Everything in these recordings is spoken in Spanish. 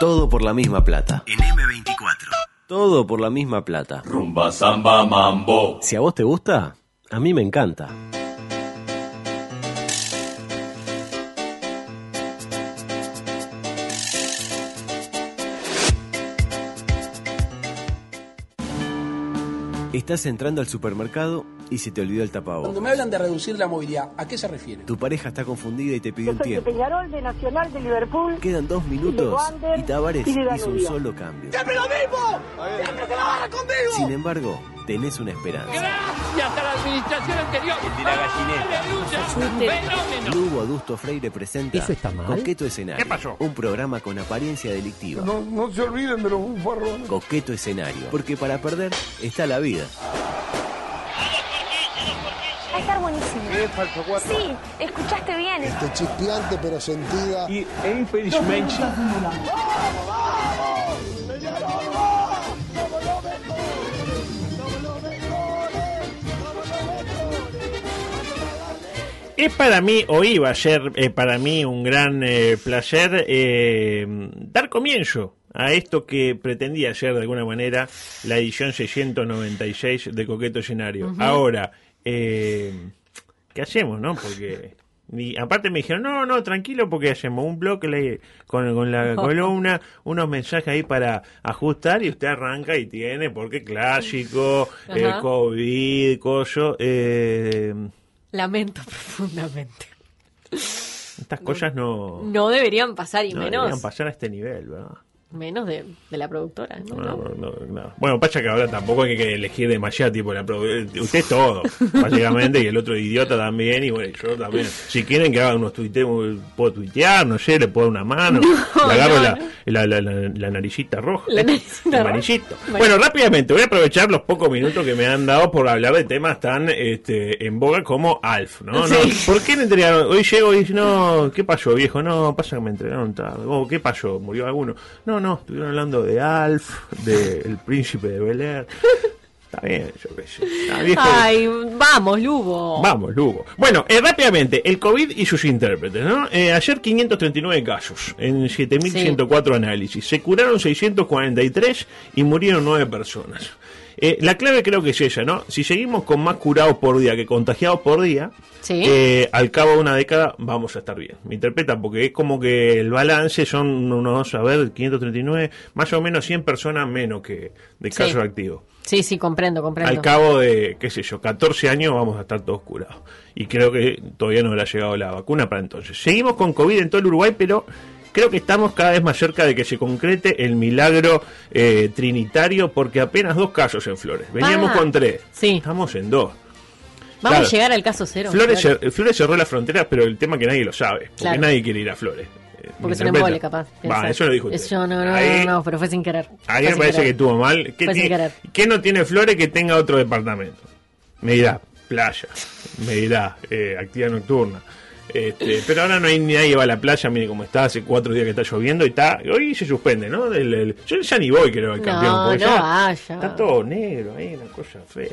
Todo por la misma plata. En M24. Todo por la misma plata. Rumba, samba, mambo. Si a vos te gusta, a mí me encanta. Estás entrando al supermercado y se te olvidó el tapabocas. Cuando me hablan de reducir la movilidad, ¿a qué se refiere? Tu pareja está confundida y te pidió un Soy de tiempo. Peñarol, de Nacional, de Liverpool. Quedan dos minutos Wander y Tavares y hizo un solo cambio. ¡Siempre lo mismo! ¡Siempre se la barra conmigo! Sin embargo, tenés una esperanza. Gracias a la administración anterior. Fenómeno. Lugo Adusto Freire presenta ¿Eso está mal? Coqueto Escenario. ¿Qué pasó? Un programa con apariencia delictiva. No, no se olviden de los bufarrones. Coqueto Escenario. Porque para perder está la vida. Estar buenísimo. Sí, escuchaste bien. Este chispeante pero sentida. Y e infelizmente. Es para mí, o iba a ser eh, para mí un gran eh, placer eh, dar comienzo a esto que pretendía ser de alguna manera la edición 696 de Coqueto Escenario. Ahora, eh, ¿qué hacemos, no? Porque... Y aparte me dijeron, no, no, tranquilo, porque hacemos un bloque le- con, con la columna, unos mensajes ahí para ajustar y usted arranca y tiene, porque clásico, eh. COVID, coso, eh, Lamento profundamente. estas cosas no, No deberían pasar y no menos deberían pasar a este nivel, ¿verdad? Menos de, de la productora. ¿no? No, no, no, no. Bueno, pasa que ahora tampoco hay que elegir demasiado tipo la produ- Usted es todo, básicamente, y el otro idiota también, y bueno, yo también. Si quieren que haga unos tuiteos, puedo tuitear, no sé, le puedo dar una mano, le agarro la, la, la, la- la naricita roja. La naricita roja. amarillito. Bueno. Bueno, rápidamente, voy a aprovechar los pocos minutos que me han dado por hablar de temas tan este, en boga como Alf, ¿no? Sí. no ¿Por qué me entregaron? Hoy llego y dice, no, ¿qué pasó, viejo? No, pasa que me entregaron tarde. Oh, ¿Qué pasó? ¿Murió alguno? No, no, estuvieron hablando de Alf, de El Príncipe de Bel Air. Está bien, yo qué sé. Ay, vamos, Lugo. Vamos, Lugo. Bueno, eh, rápidamente, el COVID y sus intérpretes, ¿no? Eh, ayer 539 casos en 7.104 análisis. Se curaron 643 y murieron 9 personas. Eh, la clave creo que es ella, ¿no? Si seguimos con más curados por día que contagiados por día, Sí. eh, al cabo de una década vamos a estar bien. Me interpretan porque es como que el balance son unos, a ver, 539, más o menos 100 personas menos que de Sí. casos activos. Sí, sí, comprendo, comprendo. Al cabo de, qué sé yo, 14 años vamos a estar todos curados. Y creo que todavía no habrá llegado la vacuna para entonces. Seguimos con COVID en todo el Uruguay, pero creo que estamos cada vez más cerca de que se concrete el milagro eh, trinitario, porque apenas dos casos en Flores. Veníamos Ah, con tres. sí. Estamos en dos. Vamos claro. a llegar al caso cero. Flores, claro. cer- Flores cerró las fronteras, pero el tema que nadie lo sabe. Porque Claro. nadie quiere ir a Flores. Eh, ¿me Porque es un embole, capaz. Pensar. eso lo dijo usted. Eso no, no, Ahí- no, no, pero fue sin querer. Ahí me parece que estuvo mal. ¿Qué, Fue sin querer. qué no tiene Flores que tenga otro departamento? Me dirá, playa. Me dirá, eh, actividad nocturna. Este, pero ahora no hay ni nadie va a la playa, mire cómo está, hace cuatro días que está lloviendo y está, hoy se suspende, ¿no? El- el- yo ya ni voy, creo, al No, campeón. porque no ya vaya. Está todo negro ahí, una cosa fea.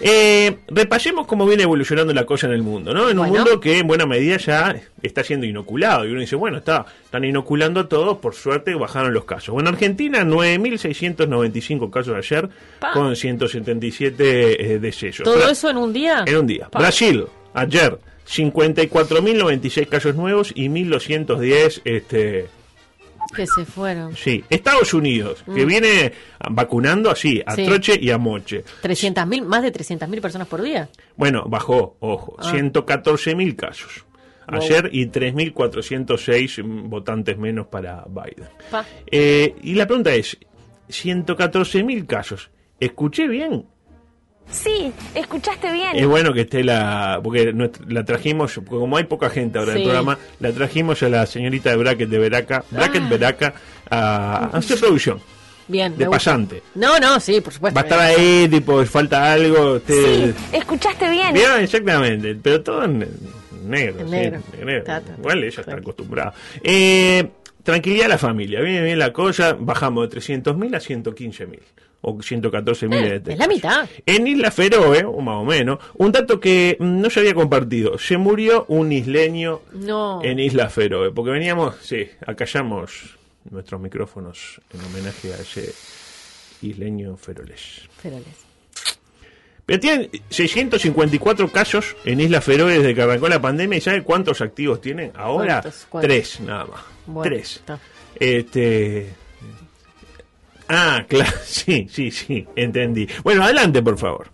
Eh, repasemos cómo viene evolucionando la cosa en el mundo, ¿no? En un mundo que en buena medida ya está siendo inoculado. Y uno dice, bueno, está, están inoculando a todos, por suerte bajaron los casos. Bueno, Argentina, 9.695 casos ayer, Pa. con 177 eh, decesos. ¿Todo Bra- eso en un día? En un día. Pa. Brasil, ayer, 54.096 casos nuevos y 1.210 este, Que se fueron. Sí, Estados Unidos, que viene vacunando así, a Mm. Sí. troche y a moche. 300.000, más de 300.000 personas por día. Bueno, bajó, ojo, Ah. 114.000 casos. Wow. Ayer y 3.406 votantes menos para Biden. Eh, y la pregunta es, 114.000 casos, ¿escuché bien? Sí, escuchaste bien. Es bueno que esté la... Porque la trajimos, como hay poca gente ahora en Sí. el programa, la trajimos a la señorita de Bracket de Veraca, Bracket Veraca, a, a hacer producción, Bien. de gusta. pasante. No, no, sí, por supuesto. Va a estar ahí, tipo, falta algo. Usted... Sí, escuchaste bien. Vieron exactamente, pero todo en negro. En sí, negro. en negro. Igual ella está acostumbrada. Eh, tranquilidad a la familia, viene bien la cosa, bajamos de 300.000 a 115.000 o 114.000 Eh, de es la mitad. En Isla Feroe, o más o menos, un dato que mm, no se había compartido, se murió un isleño No. en Isla Feroe, porque veníamos, sí, acá llamamos nuestros micrófonos en homenaje a ese isleño feroles. Feroles. Pero tienen 654 casos en Islas Feroe desde que arrancó la pandemia. ¿Y sabe cuántos activos tienen? Ahora, ¿Cuántos? ¿Cuántos? tres nada más. Bueno, tres. está. Este. Ah, claro, sí, sí, sí, entendí. Bueno, adelante, por favor.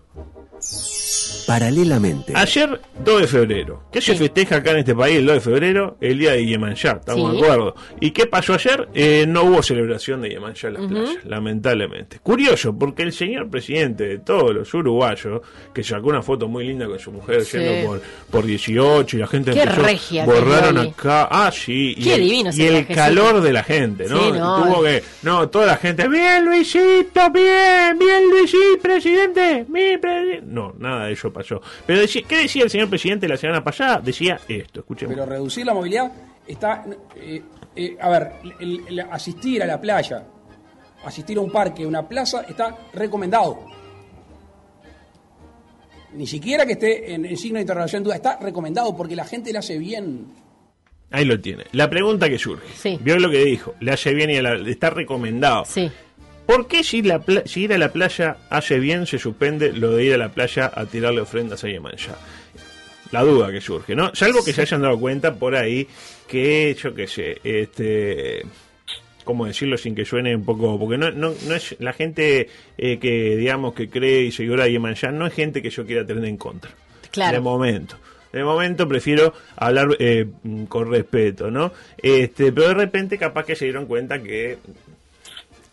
Paralelamente. Ayer, 2 de febrero. ¿Qué se festeja acá en este país el 2 de febrero? El día de Yemanjá, estamos Sí. de acuerdo. ¿Y qué pasó ayer? Eh, no hubo celebración de Yemanjá en las playas, lamentablemente. Curioso, porque el señor presidente de todos los uruguayos, que sacó una foto muy linda con su mujer Sí. yendo por, por 18 y la gente Qué empezó, regia que borraron acá. Ah, sí. y Qué el, divino Y el calor de la gente, ¿no? Sí, no. Tuvo que, no, toda la gente, bien Luisito, bien, bien Luisito, presidente, mi presidente. No, nada de eso pasó. Pero decía, ¿qué decía el señor presidente la semana pasada? Decía esto, escuchemos. Pero reducir la movilidad está. eh, eh, a ver, el- el asistir a la playa, asistir a un parque, una plaza, está recomendado. Ni siquiera que esté en, en signo de interrogación duda, está recomendado porque la gente le hace bien. Ahí lo tiene. La pregunta que surge. Sí. Vio lo que dijo. Le hace bien y a la- está recomendado. Sí. ¿Por qué si, la pla- si ir a la playa hace bien, se suspende lo de ir a la playa a tirarle ofrendas a Yemanjá? La duda que surge, ¿no? Salvo que se hayan dado cuenta por ahí que, yo qué sé, este... ¿Cómo decirlo sin que suene un poco? Porque no, no, no es la gente eh, que, digamos, que cree y seguidora de Yemanjá, no es gente que yo quiera tener en contra. Claro. De momento. De momento prefiero hablar eh, con respeto, ¿no? Este, pero de repente capaz que se dieron cuenta que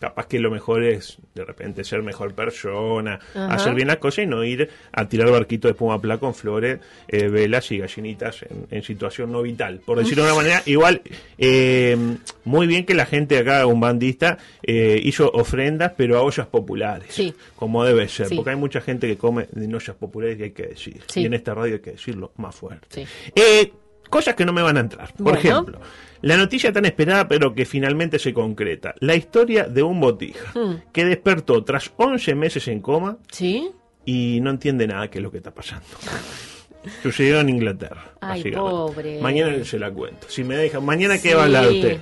capaz que lo mejor es de repente ser mejor persona, Ajá. hacer bien las cosas y no ir a tirar barquito de espuma pla con flores, eh, velas y gallinitas en, en situación no vital. Por decirlo de una manera, igual, eh, muy bien que la gente acá, un bandista, eh, hizo ofrendas, pero a ollas populares, Sí. como debe ser, Sí. porque hay mucha gente que come en ollas populares y hay que decir, Sí. y en esta radio hay que decirlo más fuerte. Cosas que no me van a entrar. Por Bueno. ejemplo, la noticia tan esperada pero que finalmente se concreta. La historia de un botija Hmm. que despertó tras 11 meses en coma ¿Sí? y no entiende nada qué es lo que está pasando. Sucedió en Inglaterra. Ay, pobre. Mañana se la cuento. Si me dejan, mañana qué Sí. va a hablar usted.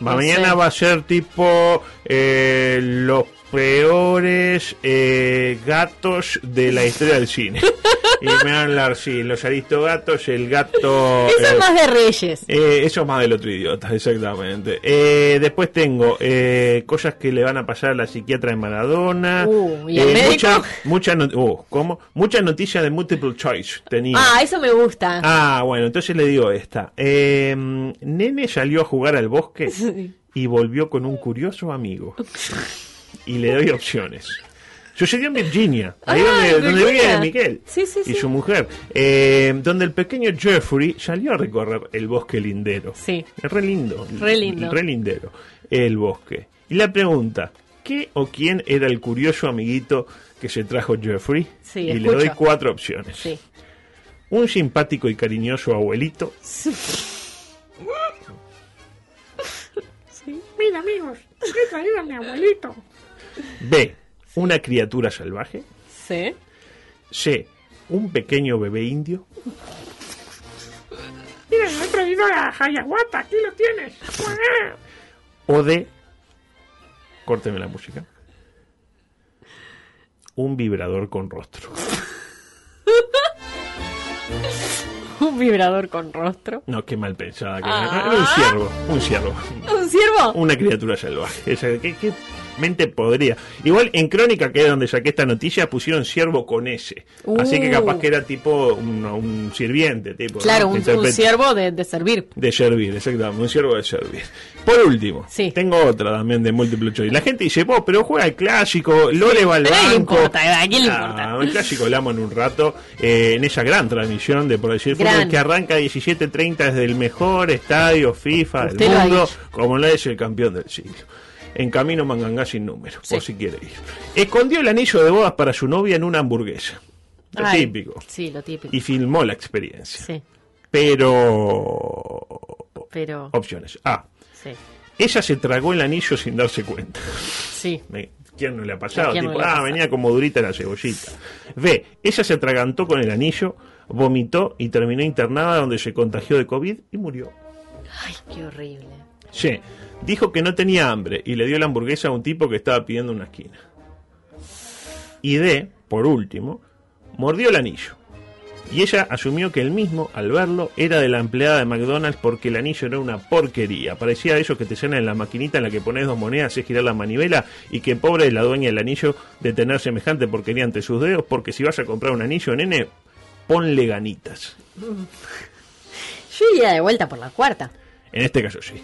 Mañana va a ser tipo eh, los peores eh, gatos de la historia del cine. y me van a hablar, sí, los aristogatos, el gato... Eso eh, es más de Reyes. eh, eso es más del otro idiota, exactamente. Eh, después tengo eh, cosas que le van a pasar a la psiquiatra de Maradona. Uh, ¿y el mucha, mucha no- uh, ¿cómo? Muchas noticias de multiple choice tenía. Ah, eso me gusta. Ah, bueno, entonces le digo esta. Eh, Nene salió a jugar al bosque y volvió con un curioso amigo. Y le doy opciones. Sucedió en Virginia, ahí Ah, donde, donde vive Miguel Sí, sí, y sí. su mujer, eh, donde el pequeño Jeffrey salió a recorrer el bosque lindero. Sí. Es re lindo. Re lindo. Re lindero, el bosque. Y la pregunta, ¿qué o quién era el curioso amiguito que se trajo Jeffrey? Sí, y le doy cuatro opciones. Sí. Un simpático y cariñoso abuelito. Mira, amigos, he traído a mi abuelito. B. Una criatura salvaje. Sí. C. Un pequeño bebé indio. Mira, he traído a Hayaguata, aquí lo tienes. O D. Córteme la música. Un vibrador con rostro. Un vibrador con rostro. No, qué mal pensada. Que Ah. Era un ciervo. Un ciervo. ¿Un ciervo? Una criatura salvaje. Esa, ¿qué, qué mente podría? Igual en Crónica, que es donde saqué esta noticia, pusieron ciervo con S. Así que capaz que era tipo un, un sirviente. Tipo, Claro, ¿no? un, ciervo de, de servir. De servir, exactamente, un siervo de servir. Por último, Sí. tengo otra también de múltiple choice. La gente dice, vos, pero juega el clásico, Lore va al pero ¿a quién le banco. importa? ¿A quién le Ah, importa? el clásico hablamos en un rato, eh, en esa gran transmisión de Por decir fútbol que arranca 17.30 desde el mejor estadio FIFA del lo mundo, como lo es el campeón del siglo. En camino Mangangá sin número, Sí. por si quiere ir. Escondió el anillo de bodas para su novia en una hamburguesa. Lo Ay, típico. Sí, lo típico. Y filmó la experiencia. Sí, Pero... pero... Opciones. A. Sí, Ella se tragó el anillo sin darse cuenta. sí. Me- ¿Quién no le ha pasado? ¿A quién no Tipo, le ah, venía como durita la cebollita. B. Ella se atragantó con el anillo, vomitó y terminó internada donde se contagió de COVID y murió. Ay, qué horrible. Sí, dijo que no tenía hambre y le dio la hamburguesa a un tipo que estaba pidiendo una esquina. Y D, por último, mordió el anillo. Y ella asumió que el mismo, al verlo, era de la empleada de McDonald's porque el anillo era una porquería. Parecía eso que te llenan en la maquinita en la que pones dos monedas, haces girar la manivela y que pobre es la dueña del anillo de tener semejante porquería ante sus dedos porque si vas a comprar un anillo, nene, ponle ganitas. Yo iría de vuelta por la cuarta. En este caso sí.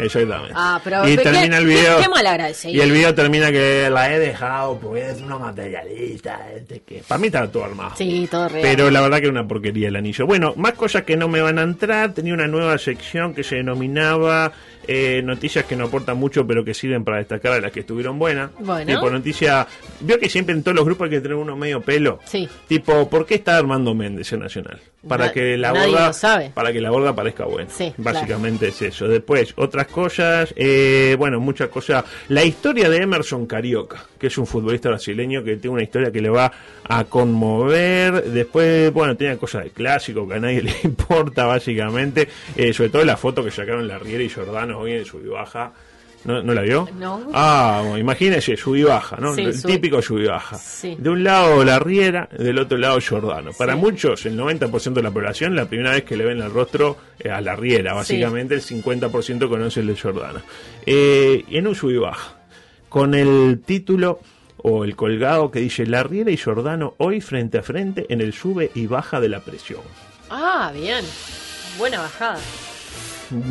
Exactamente. Ah, pero y ¿qué- termina el qué- video. qué mal agradecido. Y el video termina que la he dejado porque es una materialista. este que... Para mí estaba todo armado. Sí, todo real. Pero la verdad que era una porquería el anillo. Bueno, más cosas que no me van a entrar. Tenía una nueva sección que se denominaba eh, Noticias que no aportan mucho, pero que sirven para destacar a las que estuvieron buenas. Bueno. Tipo noticia. Vio que siempre en todos los grupos hay que tener uno medio pelo. Sí. Tipo, ¿por qué está Armando Méndez en Nacional? Para Na- que la borda. sabe. Para que la borda parezca buena. Sí, Básicamente es eso. Después, otras cosas. eh, bueno, muchas cosas. La historia de Emerson Carioca, que es un futbolista brasileño que tiene una historia que le va a conmover. Después, bueno, tenía cosas de clásico que a nadie le importa, básicamente. Eh, sobre todo la foto que sacaron la Riera y Jordano hoy en su y baja. ¿No, ¿No la vio? No. Ah, bueno, imagínese, sub y baja, ¿no? Sí, El sub- típico sub y baja. Sí. De un lado la Riera, del otro lado Jordano. Para Sí. muchos, el 90% de la población, la primera vez que le ven el rostro eh, a la Riera, básicamente el 50% conoce el de Jordano. Eh, en un sub y baja, con el título o el colgado que dice La Riera y Jordano hoy frente a frente en el sube y baja de la presión. Ah, bien. Buena bajada.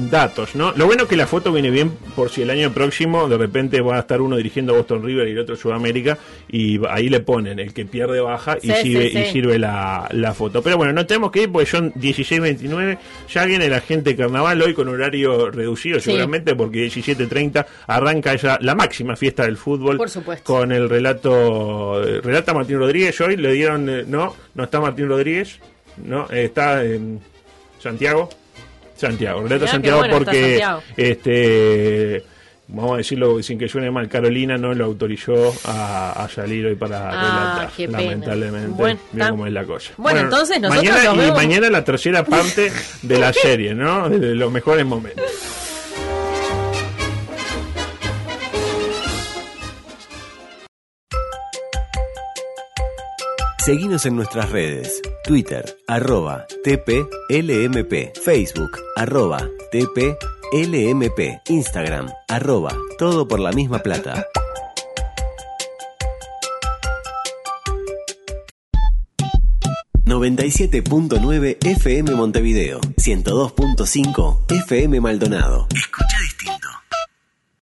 Datos, ¿no? Lo bueno es que la foto viene bien por si el año próximo de repente va a estar uno dirigiendo a Boston River y el otro Sudamérica y ahí le ponen el que pierde baja y Sí, sirve, sí, y sirve la, la foto. Pero bueno, no tenemos que ir porque son 16.29, ya viene la gente carnaval hoy con horario reducido seguramente porque 17.30 arranca ya la máxima fiesta del fútbol Por supuesto. con el relato, relata Martín Rodríguez hoy, le dieron, eh, no, no está Martín Rodríguez, no, está en Santiago. Santiago, qué Santiago bueno porque Santiago. este vamos a decirlo sin que suene mal, Carolina no lo autorizó a, a salir hoy para Ah, relatar, lamentablemente. Bueno, Mira cómo es la cosa. Bueno, entonces nosotros mañana, nos y mañana la tercera parte de la serie, ¿no? De los mejores momentos. Seguinos en nuestras redes. Twitter, arroba TPLMP. Facebook, arroba TPLMP. Instagram, arroba Todo por la misma plata. ...97.9 FM Montevideo... ...102.5 FM Maldonado. Escucha